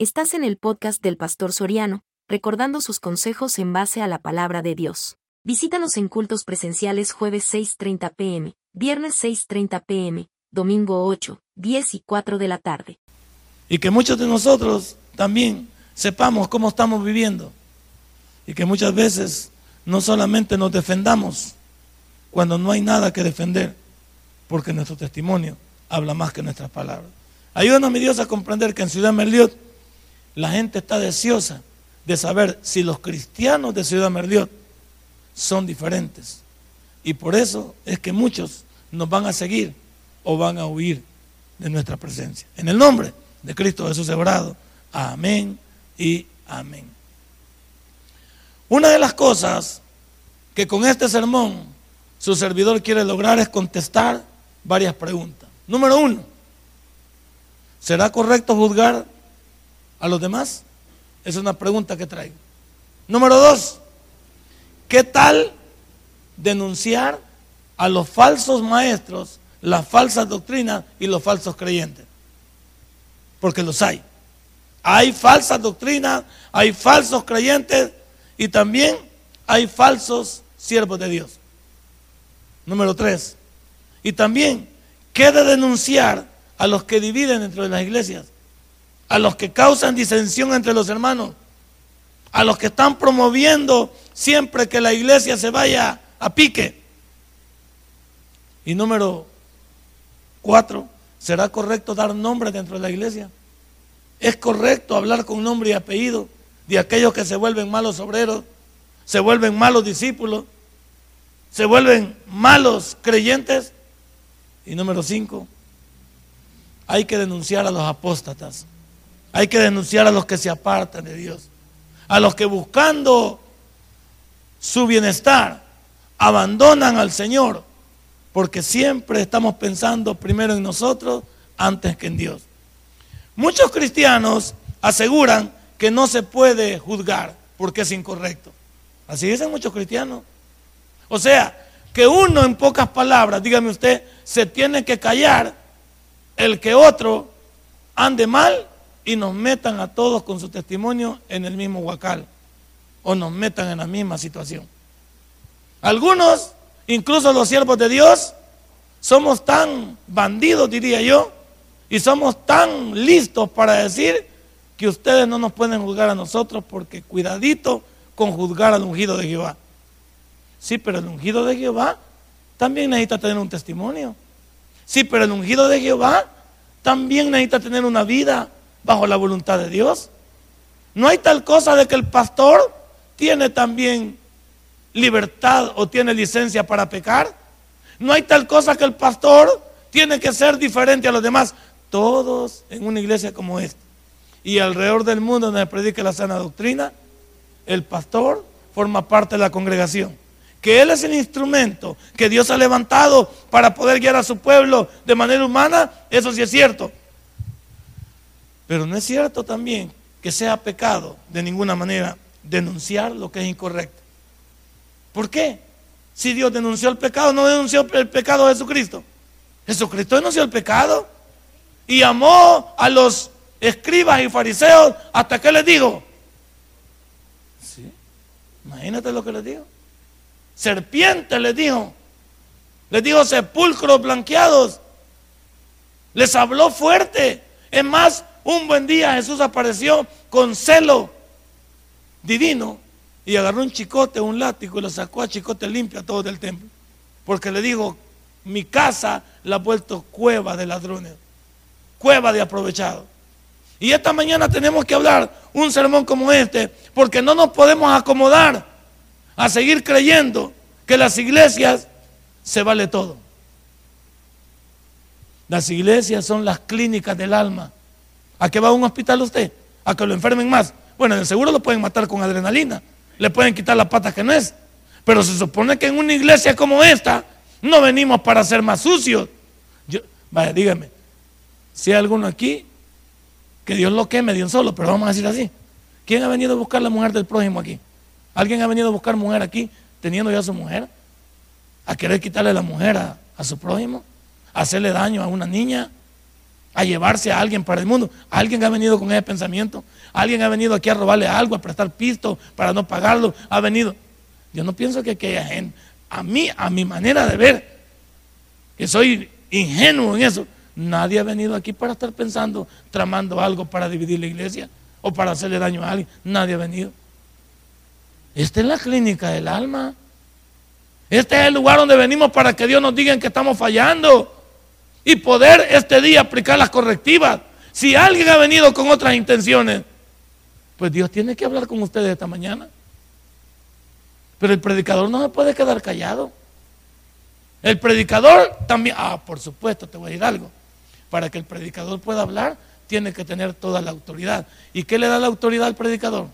Estás en el podcast del Pastor Soriano, recordando sus consejos en base a la palabra de Dios. Visítanos en cultos presenciales jueves 6.30 pm, viernes 6.30 pm, domingo 8, 10 y 4 de la tarde. Y que muchos de nosotros también sepamos cómo estamos viviendo. Y que muchas veces no solamente nos defendamos cuando no hay nada que defender, porque nuestro testimonio habla más que nuestras palabras. Ayúdanos, mi Dios, a comprender que en Ciudad Merliot la gente está deseosa de saber si los cristianos de Ciudad Merliot son diferentes. Y por eso es que muchos nos van a seguir o van a huir de nuestra presencia. En el nombre de Cristo Jesús Hebrado. Amén y amén. Una de las cosas que con este sermón su servidor quiere lograr es contestar varias preguntas. Número uno, ¿será correcto juzgar a los demás? Es una pregunta que traigo. Número dos, ¿qué tal denunciar a los falsos maestros, las falsas doctrinas y los falsos creyentes? Porque los hay. Hay falsas doctrinas, hay falsos creyentes y también hay falsos siervos de Dios. Número tres. Y también, ¿qué de denunciar a los que dividen dentro de las iglesias? A los que causan disensión entre los hermanos, a los que están promoviendo siempre que la iglesia se vaya a pique. Y número cuatro, ¿será correcto dar nombre dentro de la iglesia? ¿Es correcto hablar con nombre y apellido de aquellos que se vuelven malos obreros, se vuelven malos discípulos, se vuelven malos creyentes? Y número cinco, hay que denunciar a los apóstatas. Hay que denunciar a los que se apartan de Dios, a los que buscando su bienestar abandonan al Señor, porque siempre estamos pensando primero en nosotros antes que en Dios. Muchos cristianos aseguran que no se puede juzgar porque es incorrecto. Así dicen muchos cristianos. O sea, que uno en pocas palabras, dígame usted, se tiene que callar el que otro ande mal y nos metan a todos con su testimonio en el mismo huacal o nos metan en la misma situación. Algunos, incluso los siervos de Dios, somos tan bandidos, diría yo, y somos tan listos para decir que ustedes no nos pueden juzgar a nosotros porque cuidadito con juzgar al ungido de Jehová. Sí, pero el ungido de Jehová también necesita tener un testimonio. Sí, pero el ungido de Jehová también necesita tener una vida bajo la voluntad de Dios. No hay tal cosa de que el pastor tiene también libertad o tiene licencia para pecar. No hay tal cosa que el pastor tiene que ser diferente a los demás. Todos en una iglesia como esta y alrededor del mundo donde predique la sana doctrina, el pastor forma parte de la congregación. Que Él es el instrumento que Dios ha levantado para poder guiar a su pueblo de manera humana, eso sí es cierto. Pero no es cierto también que sea pecado de ninguna manera denunciar lo que es incorrecto. ¿Por qué? Si Dios denunció el pecado, no denunció el pecado de Jesucristo. Jesucristo denunció el pecado y amó a los escribas y fariseos hasta que les dijo. ¿Sí? Imagínate lo que les dijo. Serpientes les dijo. Les dijo sepulcros blanqueados. Les habló fuerte. Es más, un buen día Jesús apareció con celo divino y agarró un chicote, un látigo y lo sacó a chicote limpio a todo del templo. Porque le dijo, mi casa la ha vuelto cueva de ladrones, cueva de aprovechados. Y esta mañana tenemos que hablar un sermón como este, porque no nos podemos acomodar a seguir creyendo que las iglesias se vale todo. Las iglesias son las clínicas del alma. ¿A qué va a un hospital usted? ¿A que lo enfermen más? Bueno, en el seguro lo pueden matar con adrenalina. Le pueden quitar las patas que no es. Pero se supone que en una iglesia como esta no venimos para ser más sucios. vaya, dígame, si hay alguno aquí, que Dios lo queme de un solo, pero vamos a decir así. ¿Quién ha venido a buscar la mujer del prójimo aquí? ¿Alguien ha venido a buscar mujer aquí teniendo ya su mujer? ¿A querer quitarle la mujer a, a su prójimo? ¿A hacerle daño a una niña? A llevarse a alguien para el mundo. Alguien ha venido con ese pensamiento. Alguien ha venido aquí a robarle algo, a prestar pisto para no pagarlo. Ha venido. Yo no pienso que aquella gente, a mí, a mi manera de ver, que soy ingenuo en eso, nadie ha venido aquí para estar pensando, tramando algo para dividir la iglesia o para hacerle daño a alguien. Nadie ha venido. Esta es la clínica del alma. Este es el lugar donde venimos para que Dios nos diga que estamos fallando y poder este día aplicar las correctivas. Si alguien ha venido con otras intenciones, pues Dios tiene que hablar con ustedes esta mañana. Pero el predicador no se puede quedar callado. El predicador también, ah, por supuesto, te voy a decir algo. Para que el predicador pueda hablar, tiene que tener toda la autoridad. ¿Y qué le da la autoridad al predicador?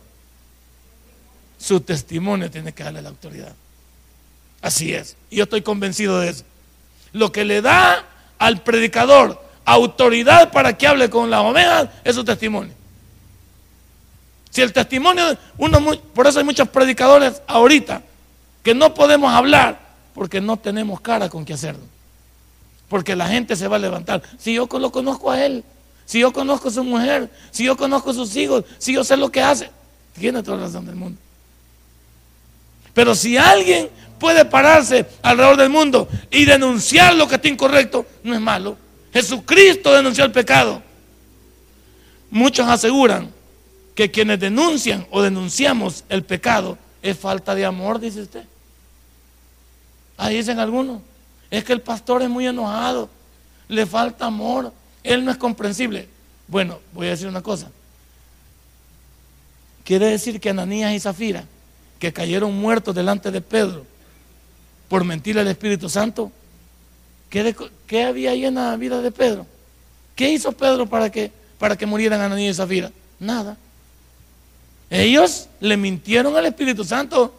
Su testimonio tiene que darle la autoridad. Así es. Y yo estoy convencido de eso. Lo que le da al predicador autoridad para que hable con las ovejas es su testimonio. Si el testimonio, uno, por eso hay muchos predicadores ahorita que no podemos hablar porque no tenemos cara con qué hacerlo. Porque la gente se va a levantar. Si yo lo conozco a él, si yo conozco a su mujer, si yo conozco a sus hijos, si yo sé lo que hace, tiene toda la razón del mundo. Pero si alguien puede pararse alrededor del mundo y denunciar lo que está incorrecto, no es malo. Jesucristo denunció el pecado. Muchos aseguran que quienes denuncian o denunciamos el pecado es falta de amor, dice usted. Ahí dicen algunos. Es que el pastor es muy enojado, le falta amor, él no es comprensible. Bueno, voy a decir una cosa. Quiere decir que Ananías y Zafira, que cayeron muertos delante de Pedro, por mentir al Espíritu Santo. ¿Qué, había ahí en la vida de Pedro? ¿Qué hizo Pedro para que, para que murieran Ananías y Zafira? Nada. Ellos le mintieron al Espíritu Santo.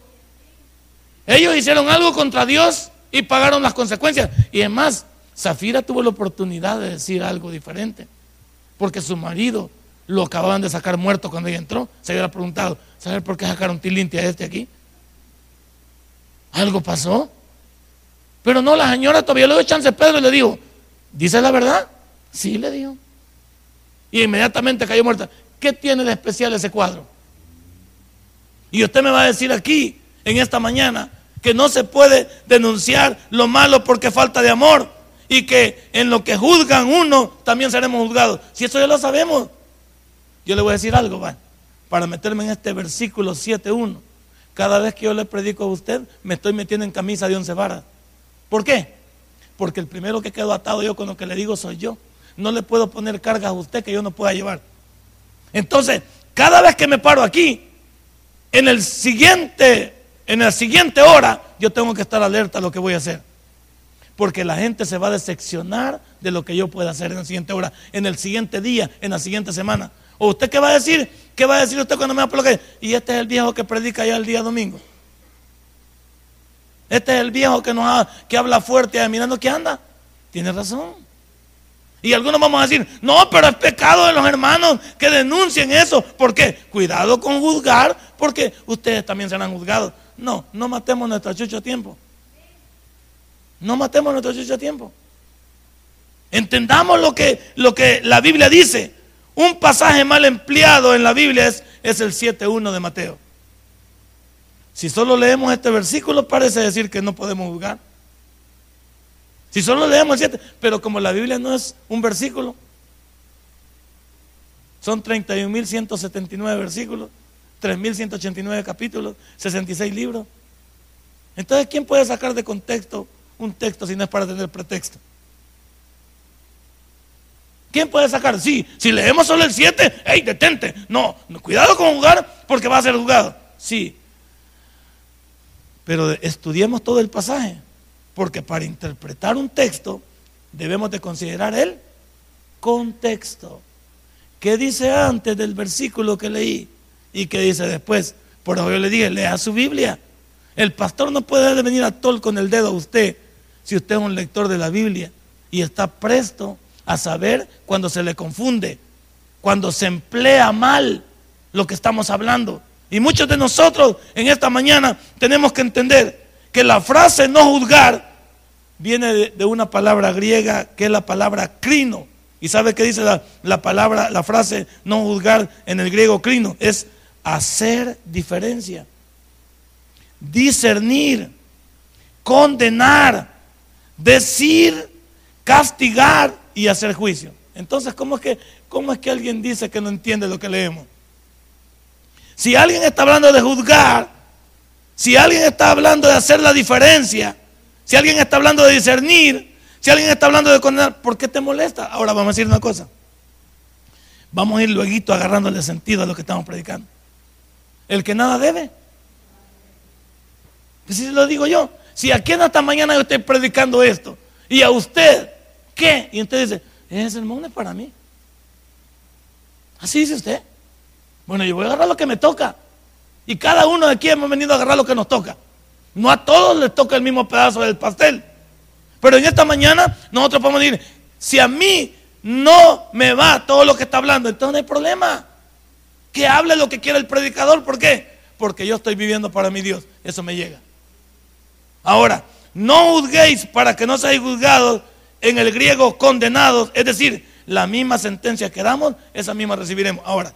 Ellos hicieron algo contra Dios y pagaron las consecuencias. Y es más, Zafira tuvo la oportunidad de decir algo diferente. Porque su marido lo acababan de sacar muerto cuando ella entró. Se había preguntado, ¿sabes por qué sacaron tilinti a este aquí? ¿Algo pasó? Pero no, la señora todavía le dio chance a Pedro y le dijo, ¿dice la verdad? Sí, le dijo. Y inmediatamente cayó muerta. ¿Qué tiene de especial ese cuadro? Y usted me va a decir aquí, en esta mañana, que no se puede denunciar lo malo porque falta de amor y que en lo que juzgan uno también seremos juzgados. Si eso ya lo sabemos, yo le voy a decir algo, va, para meterme en este versículo 7.1. Cada vez que yo le predico a usted, me estoy metiendo en camisa de once varas. ¿Por qué? Porque el primero que quedo atado yo con lo que le digo soy yo. No le puedo poner cargas a usted que yo no pueda llevar. Entonces, cada vez que me paro aquí, en el siguiente, en la siguiente hora, yo tengo que estar alerta a lo que voy a hacer. Porque la gente se va a decepcionar de lo que yo pueda hacer en la siguiente hora, en el siguiente día, en la siguiente semana. ¿O usted qué va a decir? ¿Qué va a decir usted cuando me va que Y este es el viejo que predica ya el día domingo. Este es el viejo que, nos que habla fuerte, mirando que anda. Tiene razón. Y algunos vamos a decir, no, pero es pecado de los hermanos que denuncien eso. ¿Por qué? Cuidado con juzgar, porque ustedes también serán juzgados. No, no matemos nuestro chucho a tiempo. No matemos nuestro chucho a tiempo. Entendamos lo que, lo que la Biblia dice. Un pasaje mal empleado en la Biblia es, es el 7.1 de Mateo. Si solo leemos este versículo, parece decir que no podemos juzgar. Si solo leemos el 7, pero como la Biblia no es un versículo, son 31.179 versículos, 3.189 capítulos, 66 libros. Entonces, ¿quién puede sacar de contexto un texto si no es para tener pretexto? ¿Quién puede sacar? Sí, si leemos solo el 7, ¡hey, detente! No, cuidado con jugar porque va a ser juzgado. Sí, pero estudiemos todo el pasaje, porque para interpretar un texto debemos de considerar el contexto. ¿Qué dice antes del versículo que leí? ¿Y qué dice después? Por eso yo le dije, lea su Biblia. El pastor no puede venir a tol con el dedo a usted si usted es un lector de la Biblia y está presto a saber cuando se le confunde, cuando se emplea mal lo que estamos hablando. Y muchos de nosotros en esta mañana tenemos que entender que la frase no juzgar viene de, una palabra griega que es la palabra crino. ¿Y sabe qué dice la, la palabra, la frase no juzgar en el griego crino? Es hacer diferencia, discernir, condenar, decir, castigar y hacer juicio. Entonces, ¿cómo es que, cómo es que alguien dice que no entiende lo que leemos? Si alguien está hablando de juzgar, si alguien está hablando de hacer la diferencia, si alguien está hablando de discernir, si alguien está hablando de condenar, ¿por qué te molesta? Ahora vamos a decir una cosa. Vamos a ir luego agarrándole sentido a lo que estamos predicando. El que nada debe. Pues si lo digo yo. Si aquí en esta mañana yo estoy predicando esto y a usted, ¿qué? Y usted dice, ese sermón es para mí. Así dice usted. Bueno, yo voy a agarrar lo que me toca. Y cada uno de aquí hemos venido a agarrar lo que nos toca. No a todos les toca el mismo pedazo del pastel. Pero en esta mañana nosotros podemos decir, si a mí no me va todo lo que está hablando, entonces no hay problema. Que hable lo que quiera el predicador. ¿Por qué? Porque yo estoy viviendo para mi Dios. Eso me llega. Ahora, no juzguéis para que no seáis juzgados en el griego condenados. Es decir, la misma sentencia que damos, esa misma recibiremos. Ahora,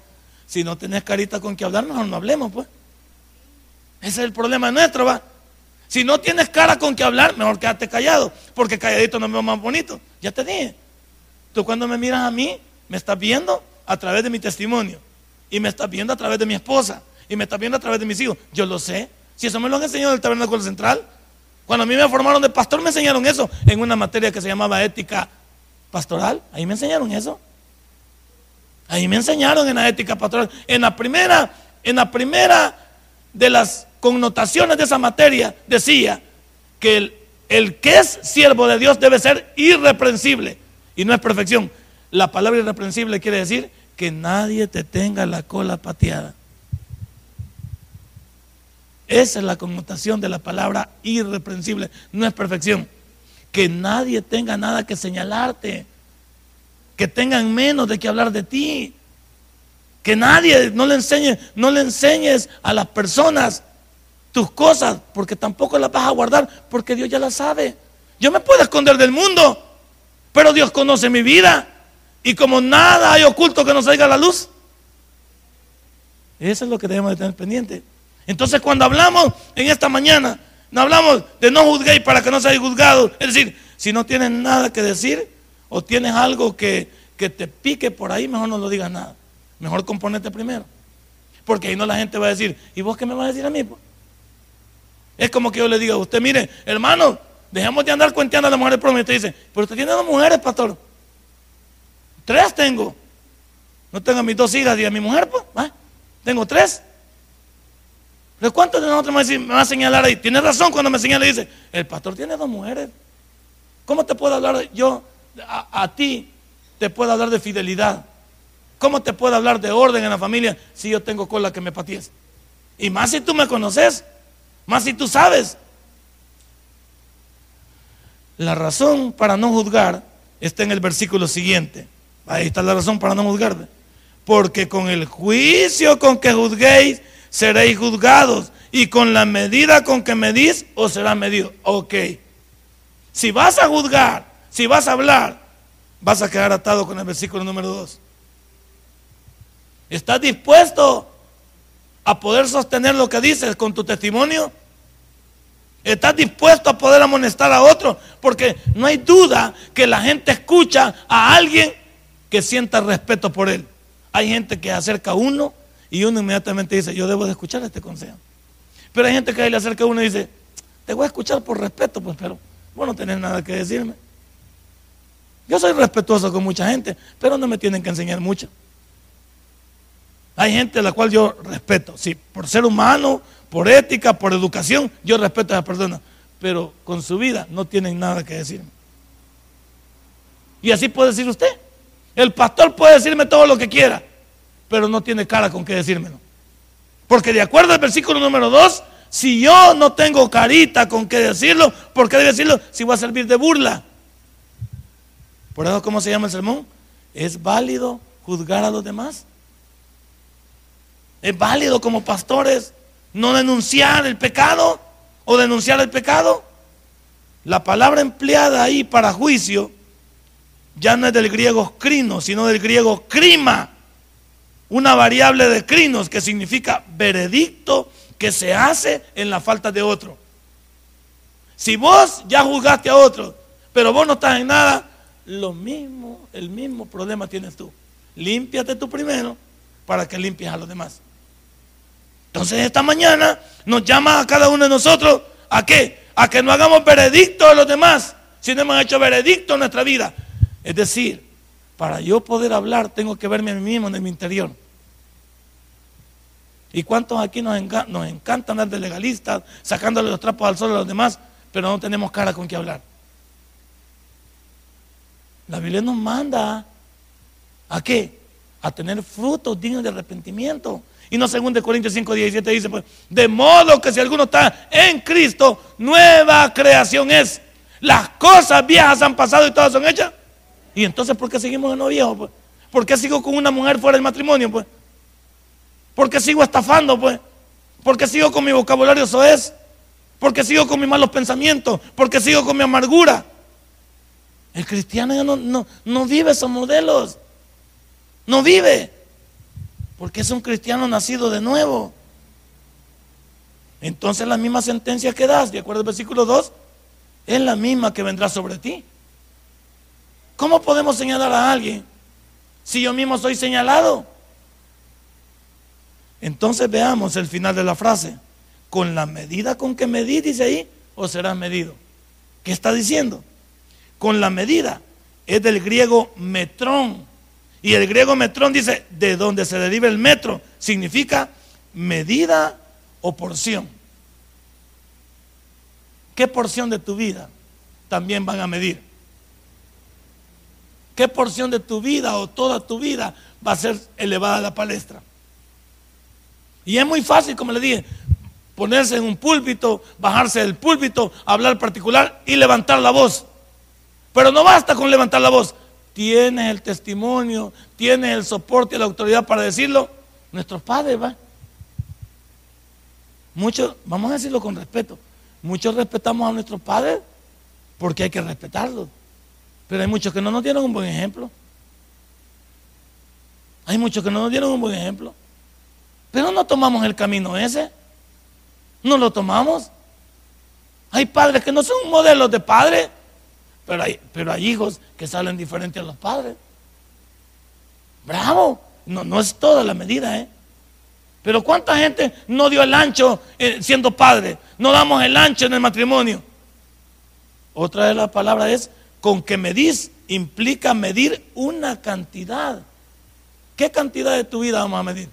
si no tenés carita con que hablar, mejor no hablemos, pues. Ese es el problema nuestro, va. Si no tienes cara con que hablar, mejor quédate callado, porque calladito no me veo más bonito. Ya te dije. Tú cuando me miras a mí, me estás viendo a través de mi testimonio. Y me estás viendo a través de mi esposa. Y me estás viendo a través de mis hijos. Yo lo sé. Si eso me lo han enseñado en el tabernáculo central. Cuando a mí me formaron de pastor, me enseñaron eso en una materia que se llamaba ética pastoral. Ahí me enseñaron eso. Ahí me enseñaron en la ética pastoral. En la primera, en la primera de las connotaciones de esa materia decía que el, el que es siervo de Dios debe ser irreprensible y no es perfección. La palabra irreprensible quiere decir que nadie te tenga la cola pateada. Esa es la connotación de la palabra irreprensible, no es perfección. Que nadie tenga nada que señalarte, que tengan menos de que hablar de ti, que nadie no le enseñe, no le enseñes a las personas tus cosas, porque tampoco las vas a guardar, porque Dios ya las sabe. Yo me puedo esconder del mundo, pero Dios conoce mi vida. Y como nada hay oculto que nos salga a la luz, eso es lo que debemos de tener pendiente. Entonces cuando hablamos en esta mañana, no hablamos de no juzguéis para que no seáis juzgados. Es decir, si no tienes nada que decir o tienes algo que, que te pique por ahí, mejor no lo digas nada. Mejor componete primero. Porque ahí no la gente va a decir, ¿y vos qué me vas a decir a mí? Es como que yo le diga a usted, mire, hermano, dejemos de andar cuenteando a las mujeres por Y dice, pero usted tiene dos mujeres, pastor. Tres tengo. No tengo a mis dos hijas y a mi mujer, pues. Tengo tres. ¿De cuántos de nosotros me va a señalar ahí? Tiene razón cuando me señala y dice, el pastor tiene dos mujeres. ¿Cómo te puedo hablar yo a, ti? Te puedo hablar de fidelidad. ¿Cómo te puedo hablar de orden en la familia si yo tengo cola que me paties? Y más si tú me conoces. Más si tú sabes. La razón para no juzgar está en el versículo siguiente. Ahí está la razón para no juzgar. Porque con el juicio con que juzguéis, seréis juzgados. Y con la medida con que medís, os será medido. Ok. Si vas a juzgar, si vas a hablar, vas a quedar atado con el versículo número 2. ¿Estás dispuesto a poder sostener lo que dices con tu testimonio? ¿Estás dispuesto a poder amonestar a otro? Porque no hay duda que la gente escucha a alguien que sienta respeto por él. Hay gente que acerca a uno y uno inmediatamente dice, yo debo de escuchar este consejo. Pero hay gente que ahí le acerca a uno y dice, te voy a escuchar por respeto, pues, pero vos no tenés nada que decirme. Yo soy respetuoso con mucha gente, pero no me tienen que enseñar mucho. Hay gente a la cual yo respeto, sí, por ser humano, por ética, por educación, yo respeto a esa persona, pero con su vida no tienen nada que decirme. Y así puede decir usted. El pastor puede decirme todo lo que quiera, pero no tiene cara con qué decírmelo. Porque de acuerdo al versículo número 2, si yo no tengo carita con qué decirlo, ¿por qué decirlo si va a servir de burla? Por eso, ¿cómo se llama el sermón? ¿Es válido juzgar a los demás? ¿Es válido como pastores no denunciar el pecado o denunciar el pecado. La palabra empleada ahí para juicio ya no es del griego crino, sino del griego crima, una variable de crinos que significa veredicto que se hace en la falta de otro. Si vos ya juzgaste a otro, pero vos no estás en nada, lo mismo, el mismo problema tienes tú. Límpiate tú primero para que limpies a los demás. Entonces esta mañana nos llama a cada uno de nosotros a qué? A que no hagamos veredicto a los demás, si no hemos hecho veredicto en nuestra vida. Es decir, para yo poder hablar tengo que verme a mí mismo en mi interior. ¿Y cuántos aquí nos, nos encanta de legalistas, sacándole los trapos al sol a los demás, pero no tenemos cara con qué hablar? La Biblia nos manda a qué? A tener frutos dignos de arrepentimiento. Y no según de Corintios 5, 17 dice, pues, de modo que si alguno está en Cristo, nueva creación es. Las cosas viejas han pasado y todas son hechas. Y entonces, ¿por qué seguimos en lo viejo? Pues? ¿Por qué sigo con una mujer fuera del matrimonio? Pues? ¿Por qué sigo estafando? Pues? ¿Por qué sigo con mi vocabulario soez? ¿Por qué sigo con mis malos pensamientos? ¿Por qué sigo con mi amargura? El cristiano no, no, no vive esos modelos. No vive. Porque es un cristiano nacido de nuevo. Entonces la misma sentencia que das, de acuerdo al versículo 2, es la misma que vendrá sobre ti. ¿Cómo podemos señalar a alguien si yo mismo soy señalado? Entonces veamos el final de la frase. Con la medida con que medí, dice ahí, o serás medido. ¿Qué está diciendo? Con la medida. Es del griego metrón. Y el griego metrón dice, de donde se deriva el metro, significa medida o porción. ¿Qué porción de tu vida también van a medir? ¿Qué porción de tu vida o toda tu vida va a ser elevada a la palestra? Y es muy fácil, como le dije, ponerse en un púlpito, bajarse del púlpito, hablar particular y levantar la voz. Pero no basta con levantar la voz, tienes el testimonio, tienes el soporte y la autoridad para decirlo, nuestros padres, va. Muchos, vamos a decirlo con respeto, muchos respetamos a nuestros padres porque hay que respetarlos. Pero hay muchos que no nos dieron un buen ejemplo. Hay muchos que no nos dieron un buen ejemplo. Pero no tomamos el camino ese. No lo tomamos. Hay padres que no son modelos de padres. Pero hay, pero hay hijos que salen diferentes a los padres. Bravo. No, no es toda la medida, ¿eh? Pero ¿cuánta gente no dio el ancho eh, siendo padre? No damos el ancho en el matrimonio. Otra de las palabras es, con que medís implica medir una cantidad. ¿Qué cantidad de tu vida vamos a medir?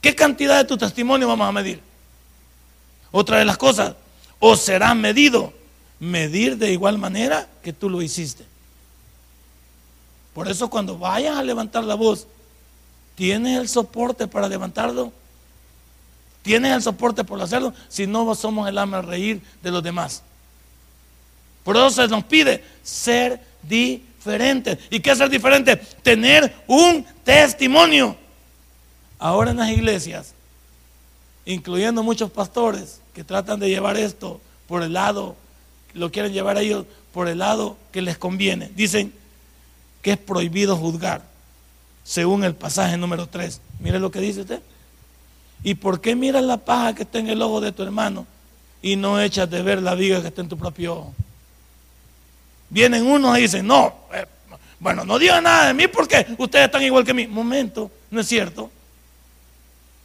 ¿Qué cantidad de tu testimonio vamos a medir? Otra de las cosas, o será medido medir de igual manera que tú lo hiciste. Por eso cuando vayas a levantar la voz, ¿tienes el soporte para levantarlo? ¿Tienes el soporte por hacerlo? Si no, somos el alma reír de los demás. Por eso se nos pide ser diferente. ¿Y qué es ser diferente? Tener un testimonio. Ahora en las iglesias, incluyendo muchos pastores que tratan de llevar esto por el lado lo quieren llevar a ellos por el lado que les conviene. Dicen que es prohibido juzgar, según el pasaje número 3. Mire lo que dice usted. ¿Y por qué miras la paja que está en el ojo de tu hermano y no echas de ver la viga que está en tu propio ojo? Vienen unos y dicen, no, eh, bueno, no digan nada de mí porque ustedes están igual que mí. Momento, no es cierto.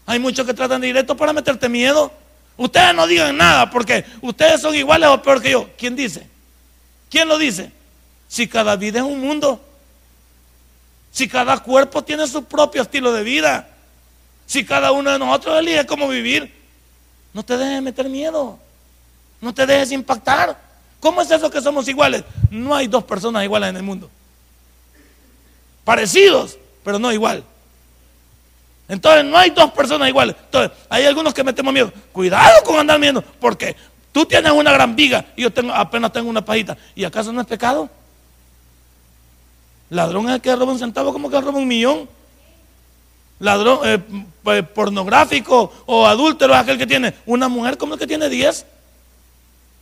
Hay muchos que tratan de directo para meterte miedo. Ustedes no digan nada porque ustedes son iguales o peor que yo. ¿Quién dice? ¿Quién lo dice? Si cada vida es un mundo. Si cada cuerpo tiene su propio estilo de vida. Si cada uno de nosotros elige cómo vivir. No te dejes meter miedo. No te dejes impactar. ¿Cómo es eso que somos iguales? No hay dos personas iguales en el mundo. Parecidos, pero no igual. Entonces no hay dos personas iguales. Entonces hay algunos que metemos miedo. Cuidado con andar miedo, porque tú tienes una gran viga y yo apenas tengo una pajita. ¿Y acaso no es pecado? Ladrón es el que roba un centavo como que roba un millón. Ladrón eh, pues, pornográfico o adúltero es aquel que tiene una mujer como el que tiene diez.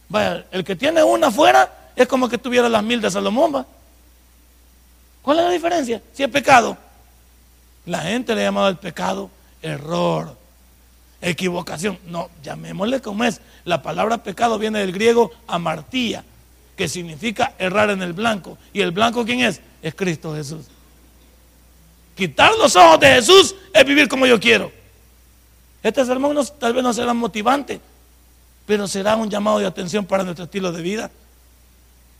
Vaya, el que tiene una afuera es como que tuviera las mil de Salomón. ¿Cuál es la diferencia? Si es pecado. La gente le ha llamado al pecado error, equivocación. No, llamémosle como es. La palabra pecado viene del griego amartía, que significa errar en el blanco. ¿Y el blanco quién es? Es Cristo Jesús. Quitar los ojos de Jesús es vivir como yo quiero. Este sermón tal vez no será motivante, pero será un llamado de atención para nuestro estilo de vida.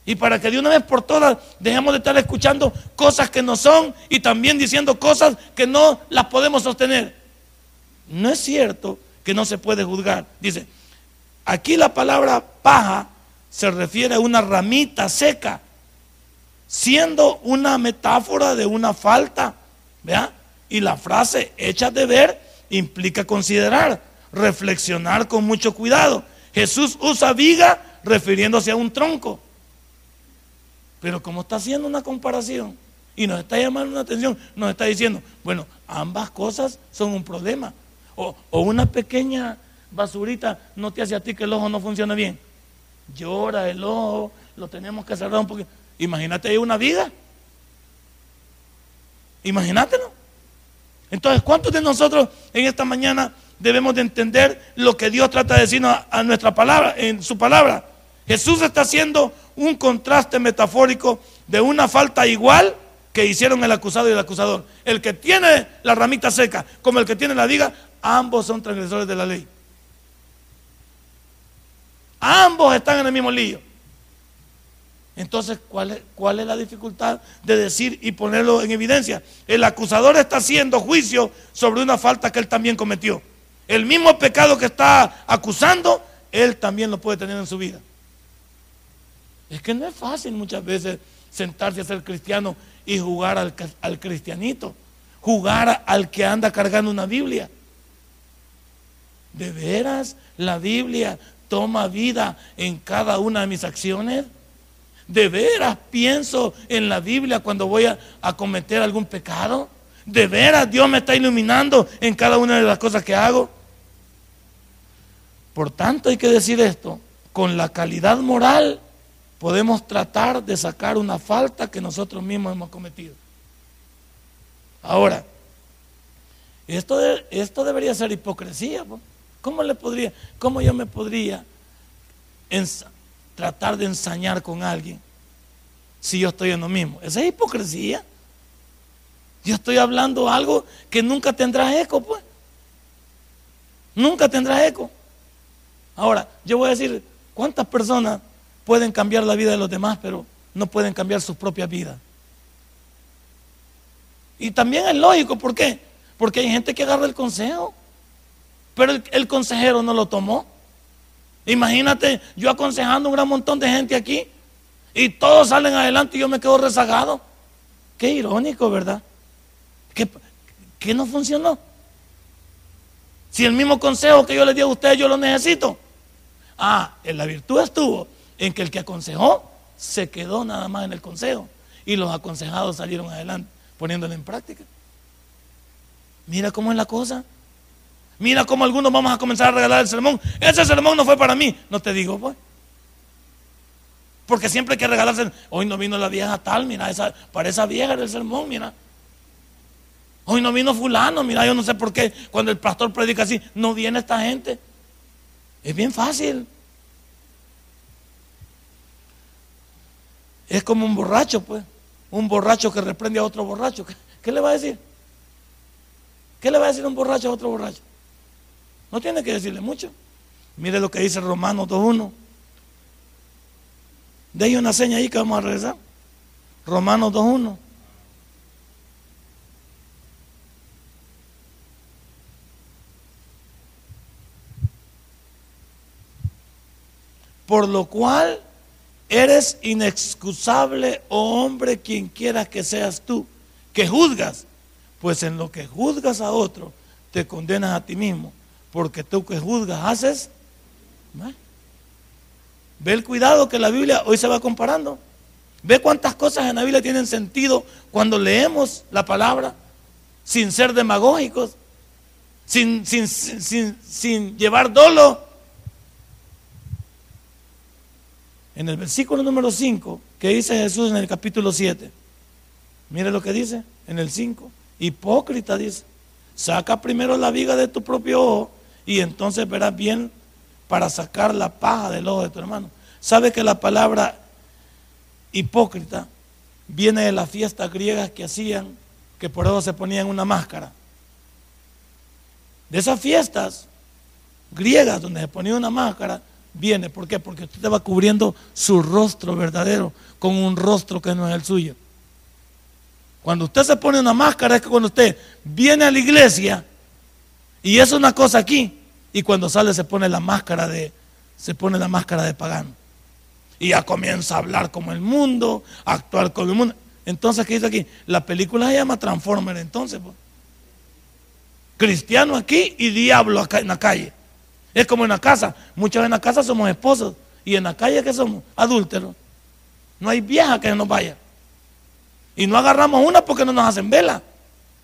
Y para que de una vez por todas dejemos de estar escuchando cosas que no son y también diciendo cosas que no las podemos sostener. No es cierto que no se puede juzgar. Dice, aquí la palabra paja se refiere a una ramita seca, siendo una metáfora de una falta. ¿Vea? Y la frase hecha de ver implica considerar, reflexionar con mucho cuidado. Jesús usa viga refiriéndose a un tronco. Pero como está haciendo una comparación y nos está llamando una atención, nos está diciendo, bueno, ambas cosas son un problema. O, una pequeña basurita no te hace a ti que el ojo no funcione bien. Llora el ojo, lo tenemos que cerrar un poquito. Imagínate ahí una viga. Imagínatelo. Entonces, ¿cuántos de nosotros en esta mañana debemos de entender lo que Dios trata de decirnos a nuestra palabra, en su palabra? Jesús está haciendo un contraste metafórico de una falta igual que hicieron el acusado y el acusador. El que tiene la ramita seca como el que tiene la viga, ambos son transgresores de la ley. Ambos están en el mismo lío. Entonces, ¿cuál es, ¿cuál es, la dificultad de decir y ponerlo en evidencia? El acusador está haciendo juicio sobre una falta que él también cometió. El mismo pecado que está acusando, él también lo puede tener en su vida. Es que no es fácil muchas veces sentarse a ser cristiano y jugar al, cristianito, jugar al que anda cargando una Biblia. ¿De veras la Biblia toma vida en cada una de mis acciones? ¿De veras pienso en la Biblia cuando voy a, cometer algún pecado? ¿De veras Dios me está iluminando en cada una de las cosas que hago? Por tanto hay que decir esto con la calidad moral podemos tratar de sacar una falta que nosotros mismos hemos cometido. Ahora, esto, esto debería ser hipocresía. ¿Cómo le podría, cómo yo me podría tratar de ensañar con alguien si yo estoy en lo mismo? Esa es hipocresía. Yo estoy hablando algo que nunca tendrá eco, pues. Nunca tendrá eco. Ahora, yo voy a decir, ¿cuántas personas pueden cambiar la vida de los demás, pero no pueden cambiar su propia vida. Y también es lógico, ¿por qué? Porque hay gente que agarra el consejo, pero el, consejero no lo tomó. Imagínate yo aconsejando a un gran montón de gente aquí y todos salen adelante y yo me quedo rezagado. Qué irónico, ¿verdad? ¿Qué, qué no funcionó? Si el mismo consejo que yo les di a ustedes yo lo necesito. Ah, en la virtud estuvo en que el que aconsejó se quedó nada más en el consejo y los aconsejados salieron adelante poniéndolo en práctica. Mira cómo es la cosa. Mira cómo algunos vamos a comenzar a regalar el sermón. Ese sermón no fue para mí. No te digo, pues. Porque siempre hay que regalarse. Hoy no vino la vieja tal, mira, esa, para esa vieja del sermón, mira. Hoy no vino fulano, mira, yo no sé por qué cuando el pastor predica así, no viene esta gente. Es bien fácil. Es como un borracho, pues. Un borracho que reprende a otro borracho. ¿Qué, le va a decir? ¿Qué le va a decir un borracho a otro borracho? No tiene que decirle mucho. Mire lo que dice Romanos 2.1. De una seña ahí que vamos a regresar. Romanos 2.1. Por lo cual Eres inexcusable, oh hombre, quien quiera que seas tú, que juzgas, pues en lo que juzgas a otro, te condenas a ti mismo, porque tú que juzgas haces. Ve el cuidado que la Biblia hoy se va comparando. Ve cuántas cosas en la Biblia tienen sentido cuando leemos la palabra, sin ser demagógicos, sin, sin, sin, sin llevar dolo, en el versículo número 5, que dice Jesús en el capítulo 7, Mire lo que dice en el 5. Hipócrita dice. Saca primero la viga de tu propio ojo y entonces verás bien para sacar la paja del ojo de tu hermano. ¿Sabe que la palabra hipócrita viene de las fiestas griegas que hacían, que por eso se ponían una máscara? De esas fiestas griegas donde se ponía una máscara, viene. ¿Por? Porque usted va cubriendo su rostro verdadero con un rostro que no es el suyo. Cuando usted se pone una máscara es que cuando usted viene a la iglesia y es una cosa aquí y cuando sale se pone la máscara de se pone la máscara de pagano. Y ya comienza a hablar como el mundo, a actuar como el mundo. Entonces, ¿qué dice aquí? La película se llama Transformer, entonces. Pues. Cristiano aquí y diablo acá en la calle. Es como en la casa. Muchas en la casa somos esposos. Y en la calle, ¿qué somos? Adúlteros. No hay vieja que nos vaya. Y no agarramos una porque no nos hacen vela.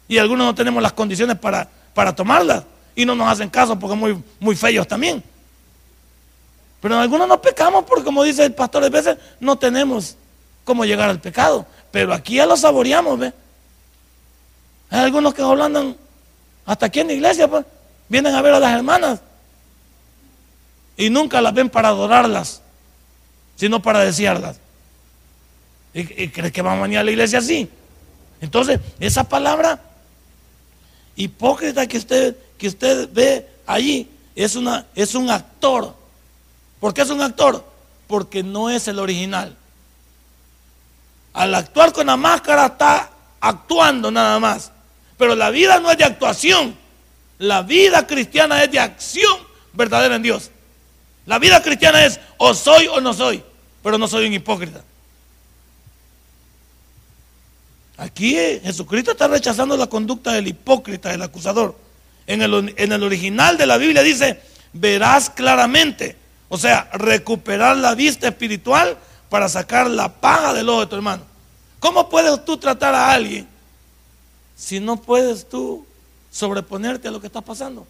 Y algunos no tenemos las condiciones para, para tomarlas. Y no nos hacen caso porque muy, muy feos también. Pero en algunos no pecamos porque, como dice el pastor, a veces no tenemos cómo llegar al pecado. Pero aquí ya lo saboreamos, ¿ve? Hay algunos que hablan hasta aquí en la iglesia, pues, vienen a ver a las hermanas y nunca las ven para adorarlas, sino para desearlas. ¿Y, cree que van a venir a la iglesia así? Entonces, esa palabra hipócrita que usted, que usted ve allí es, una, es un actor. ¿Por qué es un actor? Porque no es el original. Al actuar con la máscara está actuando nada más. Pero la vida no es de actuación. La vida cristiana es de acción verdadera en Dios. La vida cristiana es o soy o no soy, pero no soy un hipócrita. Aquí Jesucristo está rechazando la conducta del hipócrita, del acusador. En el, original de la Biblia dice, verás claramente, o sea, recuperar la vista espiritual para sacar la paga del ojo de tu hermano. ¿Cómo puedes tú tratar a alguien si no puedes tú sobreponerte a lo que está pasando?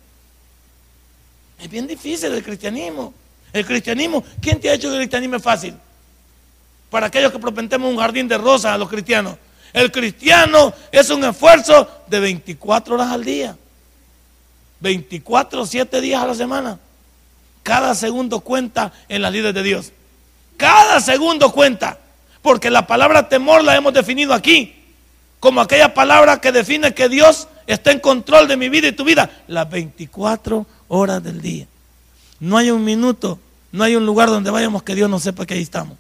Es bien difícil el cristianismo. El cristianismo, ¿quién te ha hecho que el cristianismo es fácil? Para aquellos que propentemos un jardín de rosas a los cristianos. El cristiano es un esfuerzo de 24 horas al día. 24, 7 días a la semana. Cada segundo cuenta en las líderes de Dios. Cada segundo cuenta. Porque la palabra temor la hemos definido aquí. Como aquella palabra que define que Dios está en control de mi vida y tu vida. Las 24 horas del día. No hay un minuto, no hay un lugar donde vayamos que Dios no sepa que ahí estamos.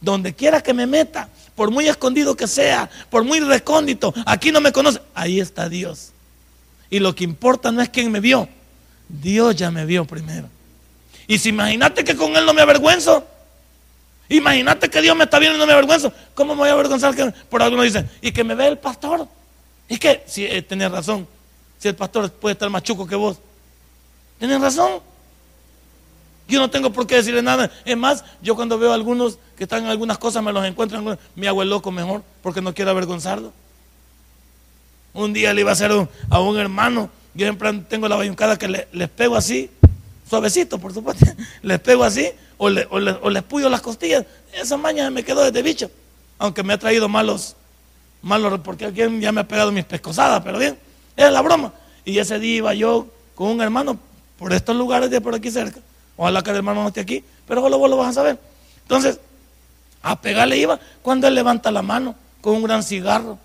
Donde quiera que me meta, por muy escondido que sea, por muy recóndito, aquí no me conoce, ahí está Dios. Y lo que importa no es quién me vio, Dios ya me vio primero. Y si imagínate que con Él no me avergüenzo, imagínate que Dios me está viendo y no me avergüenzo, ¿cómo me voy a avergonzar? Que, por algunos dicen, y que me ve el pastor. Y que, si eh, tenés razón, si el pastor puede estar más chuco que vos, tienen razón. Yo no tengo por qué decirle nada. Es más, yo cuando veo a algunos que están en algunas cosas, me los encuentro, me hago el loco mejor, porque no quiero avergonzarlo. Un día le iba a hacer a un hermano, yo siempre tengo la bayuncada que les pego así, suavecito, por supuesto, les pego así, o, les puyo las costillas. Esa maña me quedó desde bicho, aunque me ha traído malos, malos, porque alguien ya me ha pegado mis pescosadas, pero bien, era la broma. Y ese día iba yo con un hermano por estos lugares de por aquí cerca. Ojalá que el hermano no esté aquí, pero vos lo, vos lo vas a saber. Entonces, a pegarle iba cuando él levanta la mano con un gran cigarro.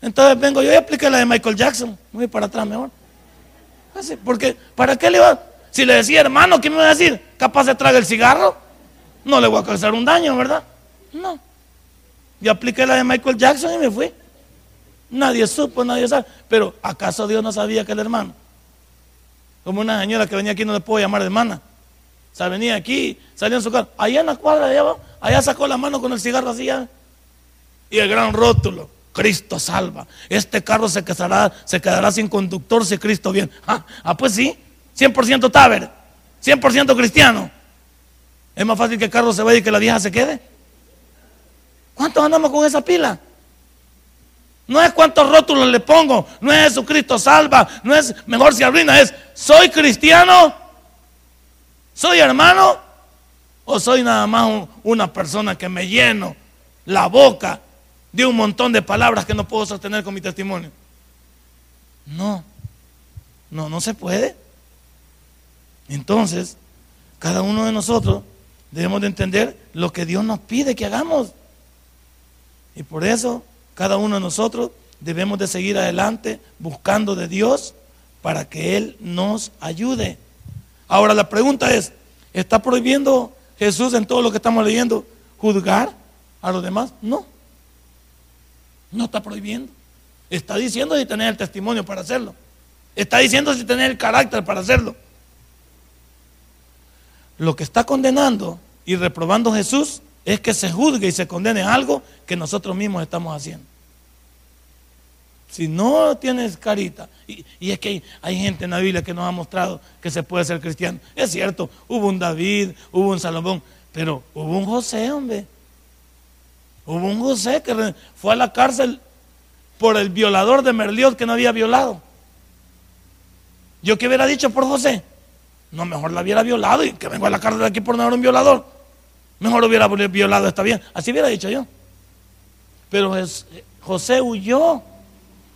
Entonces vengo yo y apliqué la de Michael Jackson. Voy para atrás mejor. Así, porque, ¿para qué le iba? Si le decía hermano, ¿qué me iba a decir? ¿Capaz de tragar el cigarro? No le voy a causar un daño, ¿verdad? No. Yo apliqué la de Michael Jackson y me fui. Nadie supo, nadie sabe. Pero ¿acaso Dios no sabía que el hermano? Como una señora que venía aquí, no le puedo llamar de hermana. O sea, venía aquí, salió en su carro. Allá en la cuadra, allá, allá sacó la mano con el cigarro así. Y el gran rótulo. Cristo salva. Este carro se quedará, se quedará sin conductor si Cristo viene. Ah, ah pues sí. 100% Taber. 100% cristiano. Es más fácil que el carro se vaya y que la vieja se quede. ¿Cuántos andamos con esa pila? No es cuántos rótulos le pongo, no es Jesucristo salva, no es mejor si arruina, es soy cristiano, soy hermano o soy nada más una persona que me lleno la boca de un montón de palabras que no puedo sostener con mi testimonio. No, no, no se puede. Entonces, cada uno de nosotros debemos de entender lo que Dios nos pide que hagamos. Y por eso, cada uno de nosotros debemos de seguir adelante buscando de Dios para que Él nos ayude. Ahora la pregunta es, ¿está prohibiendo Jesús en todo lo que estamos leyendo juzgar a los demás? No. No está prohibiendo. Está diciendo si tener el testimonio para hacerlo. Está diciendo si tener el carácter para hacerlo. Lo que está condenando y reprobando Jesús es que se juzgue y se condene algo que nosotros mismos estamos haciendo. Si no tienes carita, y, es que hay, gente en la Biblia que nos ha mostrado que se puede ser cristiano. Es cierto, hubo un David, hubo un Salomón, pero hubo un José, hombre. Hubo un José que fue a la cárcel por el violador de Merliot que no había violado. ¿Yo qué hubiera dicho por José? No, mejor la hubiera violado y que vengo a la cárcel aquí por no haber un violador. Mejor hubiera violado, está bien. Así hubiera dicho yo. Pero José huyó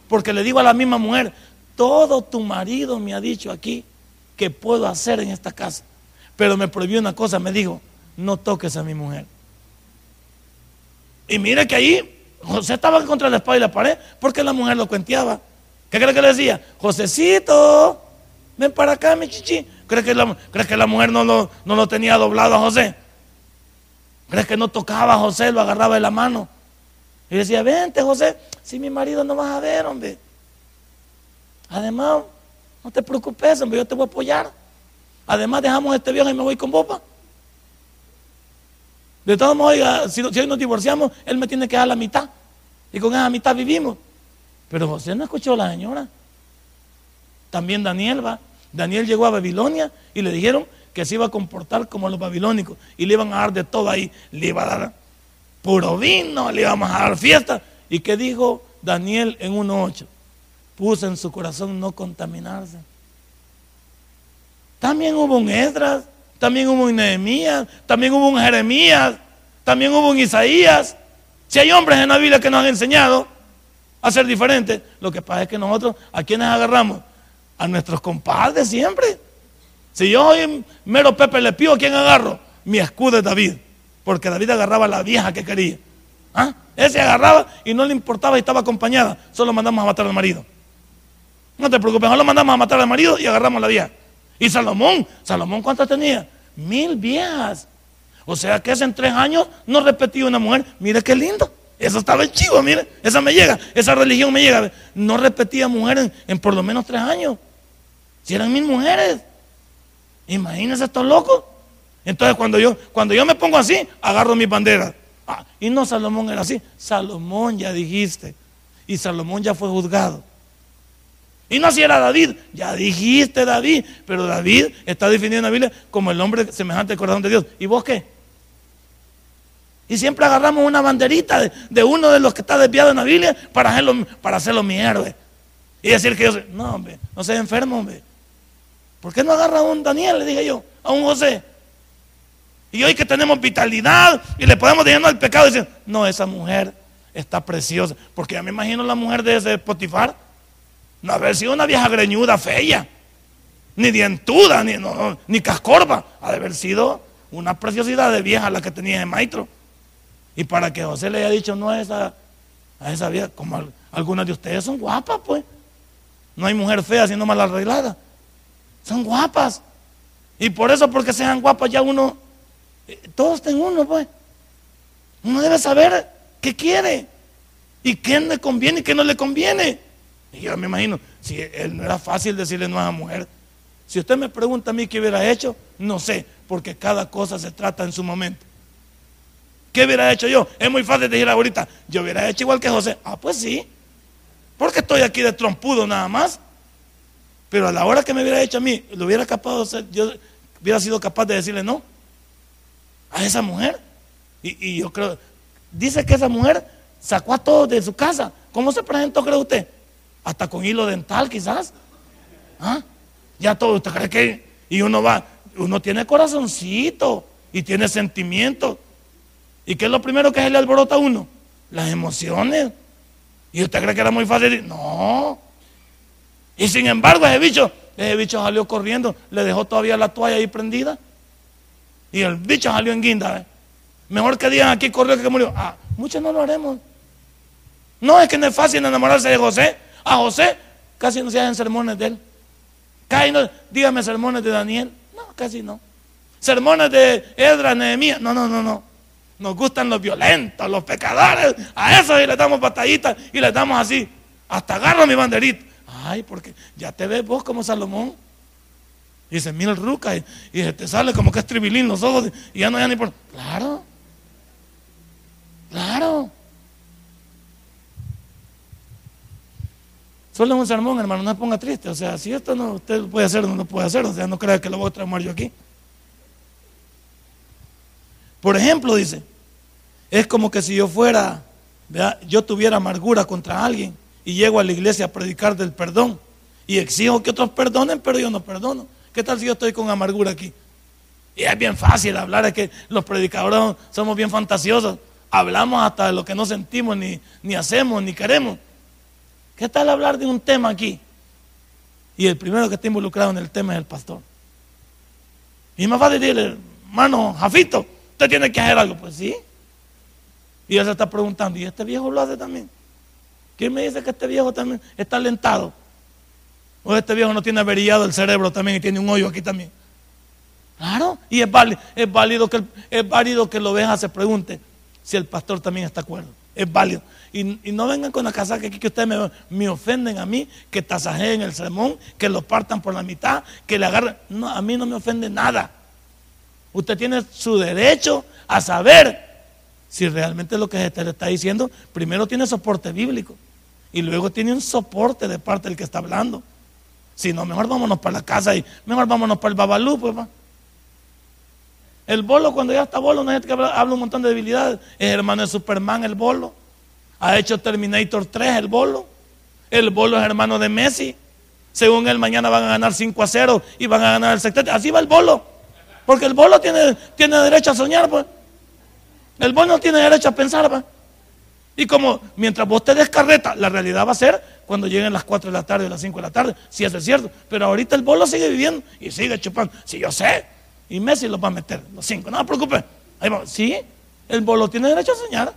porque le digo a la misma mujer, todo tu marido me ha dicho aquí que puedo hacer en esta casa. Pero me prohibió una cosa, me dijo, no toques a mi mujer. Y mire que ahí José estaba contra la espada y la pared porque la mujer lo cuenteaba. ¿Qué cree que le decía? Josecito, ven para acá, mi chichi. ¿Crees que la, mujer no lo tenía doblado a José? ¿Crees que no tocaba a José, lo agarraba de la mano? Y decía, vente José, si mi marido no vas a ver, hombre. Además, no te preocupes, hombre, yo te voy a apoyar. Además, dejamos este viaje y me voy con bopa. De todos modos, si, si hoy nos divorciamos, él me tiene que dar la mitad. Y con esa mitad vivimos. Pero José no escuchó a la señora. También Daniel va. Daniel llegó a Babilonia y le dijeron que se iba a comportar como los babilónicos. Y le iban a dar de todo ahí. Le iba a dar puro vino, le íbamos a dar fiesta. ¿Y qué dijo Daniel en 1.8? Puso en su corazón no contaminarse. También hubo un Esdras, también hubo un Nehemías, también hubo un Jeremías, también hubo un Isaías. Si hay hombres en la Biblia que nos han enseñado a ser diferentes, lo que pasa es que nosotros, ¿a quienes agarramos? A nuestros compadres siempre. Si yo soy mero Pepe Le ¿a quién agarro? Mi escudo es David porque David agarraba a la vieja que quería. ¿Ah? Agarraba y no le importaba y estaba acompañada. Solo mandamos a matar al marido. No te preocupes, solo mandamos a matar al marido y agarramos a la vieja. Y Salomón, Salomón ¿cuántas tenía? Mil viejas. O sea que hace en tres años no repetía una mujer. Mire qué lindo. Eso estaba el chivo, mire. Esa me llega, esa religión me llega. No repetía mujeres en, en por lo menos tres años. Si eran mil mujeres. Imagínense estos locos. Entonces cuando yo, cuando yo me pongo así, agarro mi bandera. Ah, y no Salomón era así. Salomón ya dijiste. Y Salomón ya fue juzgado. Y no si era David, ya dijiste David, pero David está definido en la Biblia como el hombre semejante al corazón de Dios. ¿Y vos qué? Y siempre agarramos una banderita de, uno de los que está desviado en la Biblia para hacerlo, para hacerlo mi. Y decir que yo soy, no, hombre, no seas enfermo, hombre. ¿Por qué no agarra a un Daniel? Le dije yo, a un José. Y hoy que tenemos vitalidad y le podemos decir al pecado decir, no, esa mujer está preciosa. Porque ya me imagino la mujer de ese Potifar. No haber sido una vieja greñuda, fea, ni dientuda, ni, ni cascorba. Ha de haber sido una preciosidad de vieja la que tenía el maestro. Y para que José le haya dicho no a esa, a esa vieja, como algunas de ustedes son guapas, pues. No hay mujer fea siendo mal arreglada. Son guapas. Y por eso, porque sean guapas, ya uno todos están uno, pues. Uno debe saber qué quiere y qué le conviene y qué no le conviene. Y yo me imagino, si él no era fácil decirle no a la mujer. Si usted me pregunta a mí qué hubiera hecho, no sé, porque cada cosa se trata en su momento. ¿Qué hubiera hecho yo? Es muy fácil decir ahorita, yo hubiera hecho igual que José. Ah, pues sí, porque estoy aquí de trompudo nada más. Pero a la hora que me hubiera hecho a mí, lo hubiera capaz de yo hubiera sido capaz de decirle no a esa mujer. Y, yo creo, dice que esa mujer sacó a todos de su casa. ¿Cómo se presentó, cree usted? Hasta con hilo dental, quizás. ¿Ah? Ya todo, ¿usted cree que? Y uno va, uno tiene corazoncito y tiene sentimiento. ¿Y qué es lo primero que se le alborota a uno? las emociones. ¿Y usted cree que era muy fácil? No. Y sin embargo, ese bicho, ese bicho salió corriendo, le dejó todavía la toalla ahí prendida. Y el bicho salió en guinda. ¿eh? Mejor que digan aquí corrió que murió. Ah, muchos no lo haremos. No, es que no es fácil enamorarse de José. A José casi no se hacen sermones de él. Casi dígame sermones de Daniel. No, casi no. Sermones de Edra, Nehemías. No, no, no, no. Nos gustan los violentos, los pecadores. A eso y le damos batallitas y le damos así. Hasta agarro mi banderita. Ay, porque ya te ves vos como Salomón. Y dice, mira el ruca y, y te sale como que es tribilín los ojos y ya no hay ni por... Claro. Claro. Solo es un sermón, hermano, no se ponga triste. O sea, si esto no usted puede hacer, no lo puede hacer. O sea, no crea que lo voy a traer yo aquí. Por ejemplo, dice, es como que si yo fuera, yo tuviera amargura contra alguien y llego a la iglesia a predicar del perdón y exijo que otros perdonen, pero yo no perdono. ¿Qué tal si yo estoy con amargura aquí? Y es bien fácil hablar, es que los predicadores somos bien fantasiosos. Hablamos hasta de lo que no sentimos, ni, ni hacemos, ni queremos. ¿Qué tal hablar de un tema aquí? Y el primero que está involucrado en el tema es el pastor. Y me va a decir, hermano Jafito, usted tiene que hacer algo. Pues sí. Y él se está preguntando, ¿y este viejo lo hace también? ¿Quién me dice que este viejo también está alentado? O este viejo no tiene averillado el cerebro también y tiene un hoyo aquí también. Claro, y es válido, es válido, que, es válido que lo veja se pregunte si el pastor también está de acuerdo. Es válido. Y, no vengan con la casaca aquí que ustedes me, ofenden a mí, que tasajeen el sermón, que lo partan por la mitad, que le agarren. No, a mí no me ofende nada. Usted tiene su derecho a saber si realmente lo que se le está diciendo, primero tiene soporte bíblico y luego tiene un soporte de parte del que está hablando. Si no, mejor vámonos para la casa y mejor vámonos para el babalú, pues El bolo, cuando ya está bolo, no es que habla, un montón de debilidades. Es hermano de Superman, el bolo. Ha hecho Terminator 3, el bolo. El bolo es hermano de Messi. Según él, mañana van a ganar 5 a 0 y van a ganar el 70. Así va el bolo. Porque el bolo tiene, tiene derecho a soñar, pues. El bolo tiene derecho a pensar, pues. Y como mientras vos te descarreta, la realidad va a ser cuando lleguen las 4 de la tarde o las 5 de la tarde, si eso es cierto. Pero ahorita el bolo sigue viviendo y sigue chupando. Si yo sé, y Messi los va a meter, los 5, no se preocupe. Ahí. Sí, el bolo tiene derecho a soñar.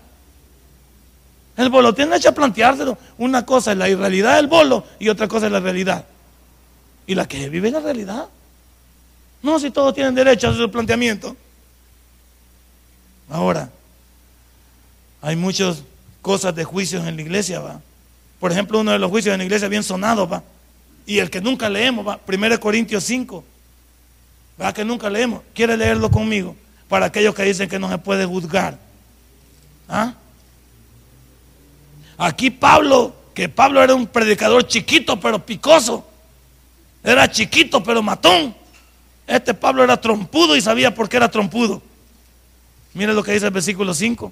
El bolo tiene derecho a planteárselo. Una cosa es la irrealidad del bolo y otra cosa es la realidad. Y la que vive es la realidad. No, si todos tienen derecho a su planteamiento. Ahora, hay muchas cosas de juicios en la iglesia, va. Por ejemplo, uno de los juicios en la iglesia bien sonado, va. Y el que nunca leemos, va. 1 Corintios 5. Va, que nunca leemos. ¿Quiere leerlo conmigo? Para aquellos que dicen que no se puede juzgar. ¿Ah? Aquí Pablo, que Pablo era un predicador chiquito pero picoso. Era chiquito pero matón. Este Pablo era trompudo y sabía por qué era trompudo. Mire lo que dice el versículo 5.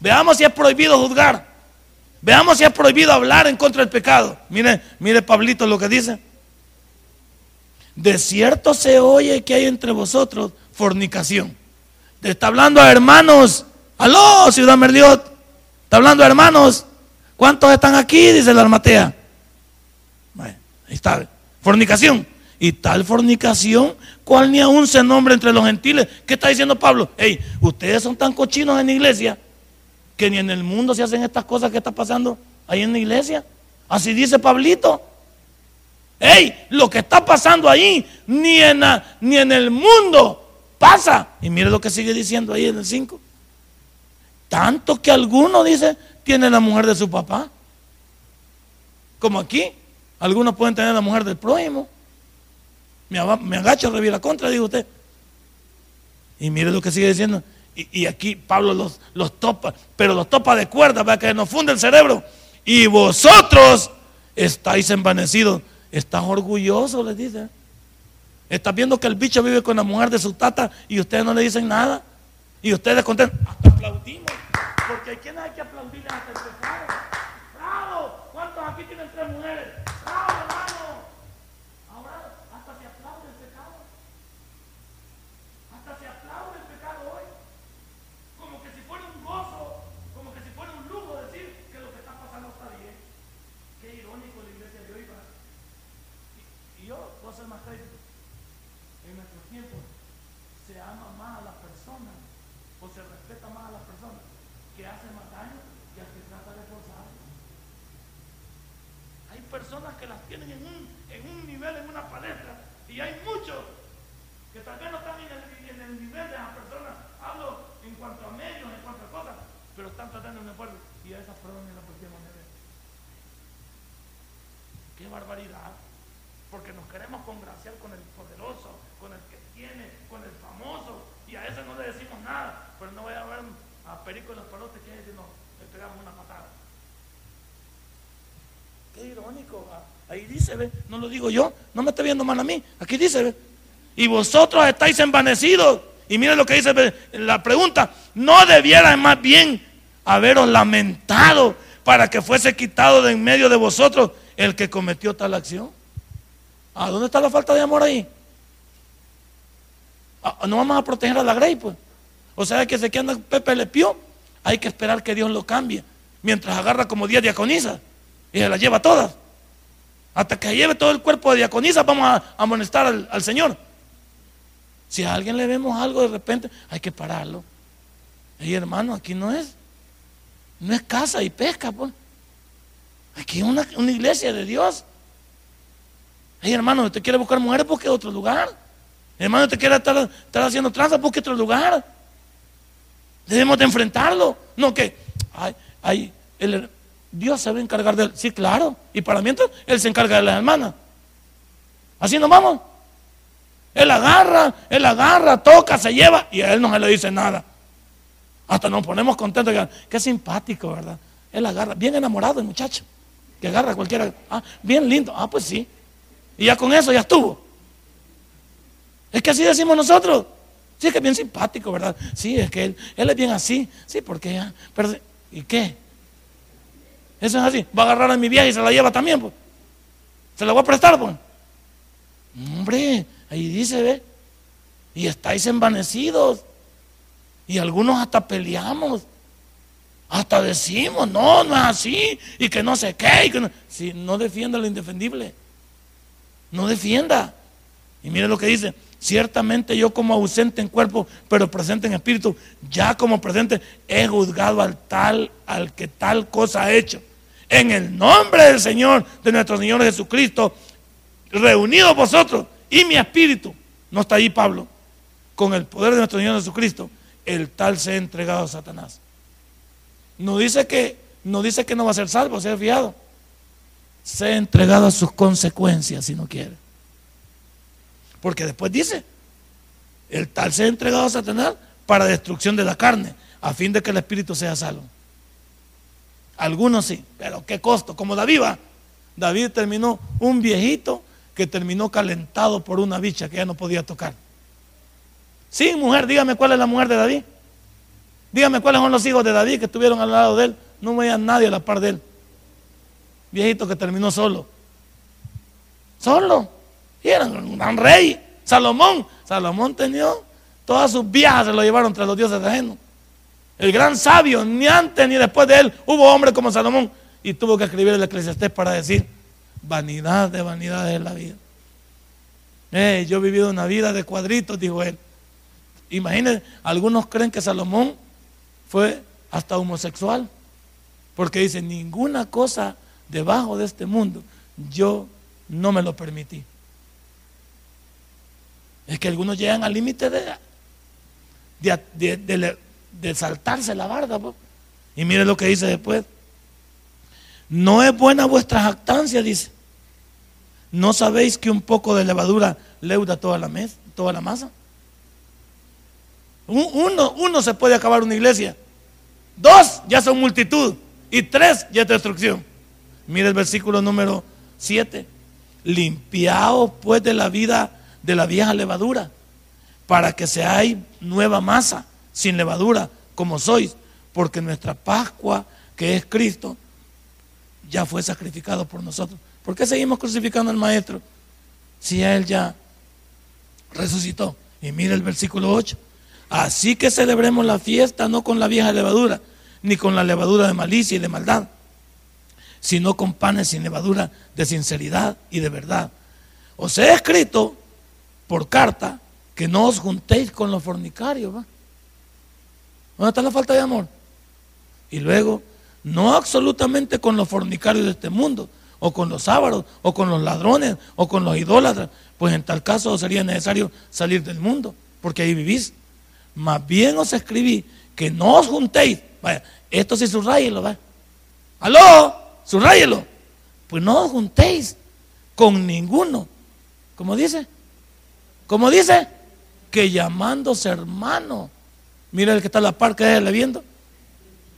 Veamos si es prohibido juzgar. Veamos si es prohibido hablar en contra del pecado. Mire, mire Pablito lo que dice. De cierto se oye que hay entre vosotros fornicación. Te está hablando a hermanos. Aló, ciudad Merliot. Está hablando a hermanos. ¿Cuántos están aquí? Dice la armatea. Bueno, ahí está. Fornicación. Y tal fornicación, cual ni aún se nombra entre los gentiles. ¿Qué está diciendo Pablo? Hey, ustedes son tan cochinos en la iglesia que ni en el mundo se hacen estas cosas que está pasando ahí en la iglesia. Así dice Pablito. Hey, lo que está pasando ahí, ni en, ni en el mundo pasa. Y mire lo que sigue diciendo ahí en el 5. Tanto que alguno dice, tiene la mujer de su papá. Como aquí, algunos pueden tener la mujer del prójimo. Me, agacho, revira contra, dijo usted. Y mire lo que sigue diciendo. Y, aquí Pablo los, los, topa, pero los topa de cuerda para que nos funde el cerebro. Y vosotros estáis envanecidos. Estás orgullosos, les dice. Estás viendo que el bicho vive con la mujer de su tata y ustedes no le dicen nada. Y ustedes contentos. Hasta aplaudimos. Porque hay quienes hay que aplaudirle hasta el pecado. ¡Bravo! ¿Cuántos aquí tienen tres mujeres? yo puedo ser más crítico. En nuestro tiempo se ama más a la persona o se respeta más a la persona que hace más daño que al que trata de forzar. Hay personas que las tienen en un, en un nivel, en una palestra, y hay muchos que tal vez no están en el, en el nivel de las personas. Hablo en cuanto a medios, en cuanto a cosas, pero están tratando de un esfuerzo y a esas personas la próxima manera. Qué barbaridad. Porque nos queremos congraciar con el poderoso, con el que tiene, con el famoso, y a ese no le decimos nada. Pero no voy a ver a Perico los palotes que nos le pegamos una patada. Qué irónico. Ahí dice, ve, no lo digo yo, no me está viendo mal a mí. Aquí dice, ve. Y vosotros estáis envanecidos. Y miren lo que dice la pregunta. ¿No debiera más bien haberos lamentado para que fuese quitado de en medio de vosotros el que cometió tal acción? ¿A dónde está la falta de amor ahí? Ah, no vamos a proteger a la Grey, pues. O sea que se queda Pepe Le Pío, hay que esperar que Dios lo cambie. Mientras agarra como 10 diaconisas y se las lleva todas. Hasta que lleve todo el cuerpo de diaconisa, vamos a amonestar al, al Señor. Si a alguien le vemos algo de repente, hay que pararlo. Y hermano, aquí no es, no es casa y pesca, pues. Aquí una, una iglesia de Dios. Hey, hermano, usted quiere buscar mujeres, busque otro lugar. Hermano, usted quiere estar, estar haciendo tranza, busque otro lugar. Debemos de enfrentarlo. No que, ay, el, Dios se va a encargar de él. Sí, claro. Y para mientras, Él se encarga de las hermanas. Así nos vamos. Él agarra, Él agarra, toca, se lleva y a Él no se le dice nada. Hasta nos ponemos contentos. Qué simpático, ¿verdad? Él agarra, bien enamorado el muchacho. Que agarra cualquiera. Ah, bien lindo. Ah, pues sí. Y ya con eso ya estuvo. Es que así decimos nosotros. Sí, es que es bien simpático, ¿verdad? Sí, es que él, él es bien así. Sí, porque ya. Pero, ¿Y qué? Eso es así. Va a agarrar a mi vieja y se la lleva también, pues. Se la voy a prestar, pues. Hombre, ahí dice, ve. Y estáis envanecidos. Y algunos hasta peleamos. Hasta decimos, no, no es así. Y que no sé qué. Y que no... Si no defienda lo indefendible. No defienda. Y mire lo que dice. Ciertamente yo como ausente en cuerpo, pero presente en espíritu, ya como presente, he juzgado al tal, al que tal cosa ha hecho. En el nombre del Señor, de nuestro Señor Jesucristo, reunidos vosotros y mi espíritu, no está ahí Pablo, con el poder de nuestro Señor Jesucristo, el tal se ha entregado a Satanás. No dice que no dice que no va a ser salvo, ser fiado se ha entregado a sus consecuencias si no quiere. Porque después dice, el tal se ha entregado a Satanás para destrucción de la carne, a fin de que el espíritu sea salvo. Algunos sí, pero qué costo, como David va. David terminó un viejito que terminó calentado por una bicha que ya no podía tocar. Sí, mujer, dígame cuál es la mujer de David. Dígame cuáles son los hijos de David que estuvieron al lado de él. No veía nadie a la par de él viejito que terminó solo. Solo. Y era un gran rey. Salomón. Salomón tenía todas sus viejas, se lo llevaron entre los dioses ajenos. El gran sabio, ni antes ni después de él, hubo hombre como Salomón. Y tuvo que escribir el Eclesiastés para decir, vanidad de vanidad de la vida. yo he vivido una vida de cuadritos, dijo él. Imagínense, algunos creen que Salomón fue hasta homosexual, porque dice, ninguna cosa debajo de este mundo, yo no me lo permití. Es que algunos llegan al límite de, de, saltarse la barda. Y mire lo que dice después. No es buena vuestra jactancia, dice. ¿No sabéis que un poco de levadura leuda toda la, mesa, toda la masa? Uno, uno se puede acabar una iglesia. Dos ya son multitud. Y tres ya es destrucción. Mire el versículo número 7. Limpiaos pues de la vida de la vieja levadura, para que seáis nueva masa, sin levadura, como sois, porque nuestra Pascua, que es Cristo, ya fue sacrificado por nosotros. ¿Por qué seguimos crucificando al Maestro si Él ya resucitó? Y mire el versículo 8. Así que celebremos la fiesta no con la vieja levadura, ni con la levadura de malicia y de maldad sino con panes sin levadura de sinceridad y de verdad. os he escrito por carta que no os juntéis con los fornicarios. ¿va? ¿Dónde está la falta de amor? Y luego, no absolutamente con los fornicarios de este mundo, o con los sábados, o con los ladrones, o con los idólatras, pues en tal caso sería necesario salir del mundo, porque ahí vivís. Más bien os escribí que no os juntéis. Vaya, esto sí subrayelo, va. Aló, subrayelo. Pues no os juntéis con ninguno. ¿Cómo dice? ¿Cómo dice? Que llamándose hermano. Mira el que está a la par, que es viendo.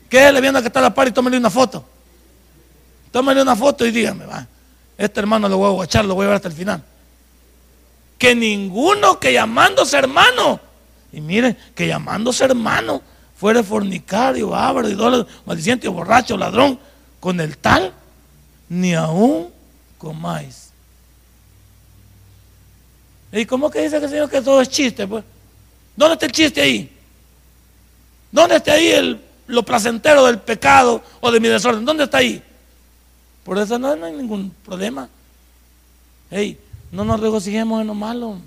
Que es viendo que está a la par y tómale una foto. Tómale una foto y dígame, va. Este hermano lo voy a guachar, lo voy a ver hasta el final que ninguno que llamándose hermano, y miren, que llamándose hermano, fuera fornicario, ábaro, idólatra, maldiciente, borracho, ladrón, con el tal, ni aún comáis. ¿Y cómo que dice que el Señor que todo es chiste? Pues? ¿Dónde está el chiste ahí? ¿Dónde está ahí el, lo placentero del pecado o de mi desorden? ¿Dónde está ahí? Por eso no, no hay ningún problema. Hey, no nos regocijemos en lo malo.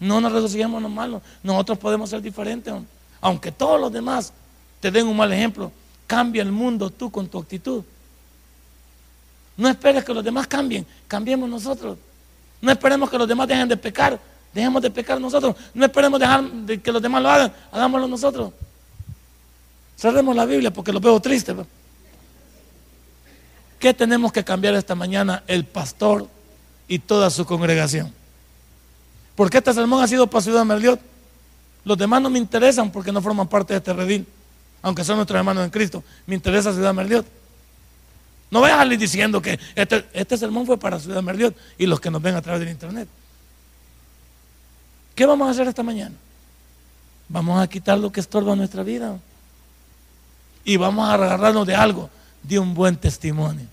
No nos regocijemos en lo malo. Nosotros podemos ser diferentes. Aunque todos los demás te den un mal ejemplo, cambia el mundo tú con tu actitud. No esperes que los demás cambien, cambiemos nosotros. No esperemos que los demás dejen de pecar, dejemos de pecar nosotros. No esperemos dejar de que los demás lo hagan, hagámoslo nosotros. Cerremos la Biblia porque lo veo triste. ¿Qué tenemos que cambiar esta mañana el pastor y toda su congregación. ¿Por qué este sermón ha sido para Ciudad Merliot? Los demás no me interesan porque no forman parte de este redil, aunque son nuestros hermanos en Cristo. Me interesa Ciudad Merliot. No vayas a salir diciendo que este, este sermón fue para Ciudad Merliot y los que nos ven a través del internet. ¿Qué vamos a hacer esta mañana? Vamos a quitar lo que estorba nuestra vida. Y vamos a agarrarnos de algo, de un buen testimonio.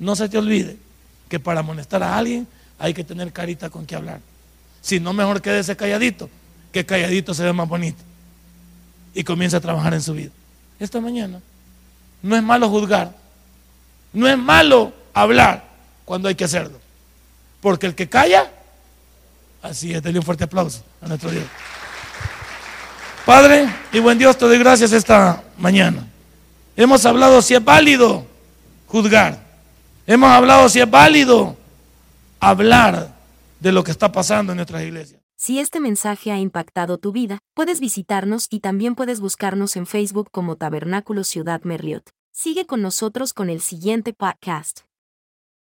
No se te olvide que para amonestar a alguien hay que tener carita con que hablar. Si no, mejor quédese calladito, que calladito se ve más bonito. Y comienza a trabajar en su vida. Esta mañana no es malo juzgar, no es malo hablar cuando hay que hacerlo. Porque el que calla, así es, denle un fuerte aplauso a nuestro Dios. Padre y buen Dios, te doy gracias esta mañana. Hemos hablado si es válido juzgar. Hemos hablado si es válido hablar de lo que está pasando en nuestras iglesias. Si este mensaje ha impactado tu vida, puedes visitarnos y también puedes buscarnos en Facebook como Tabernáculo Ciudad Merliot. Sigue con nosotros con el siguiente podcast.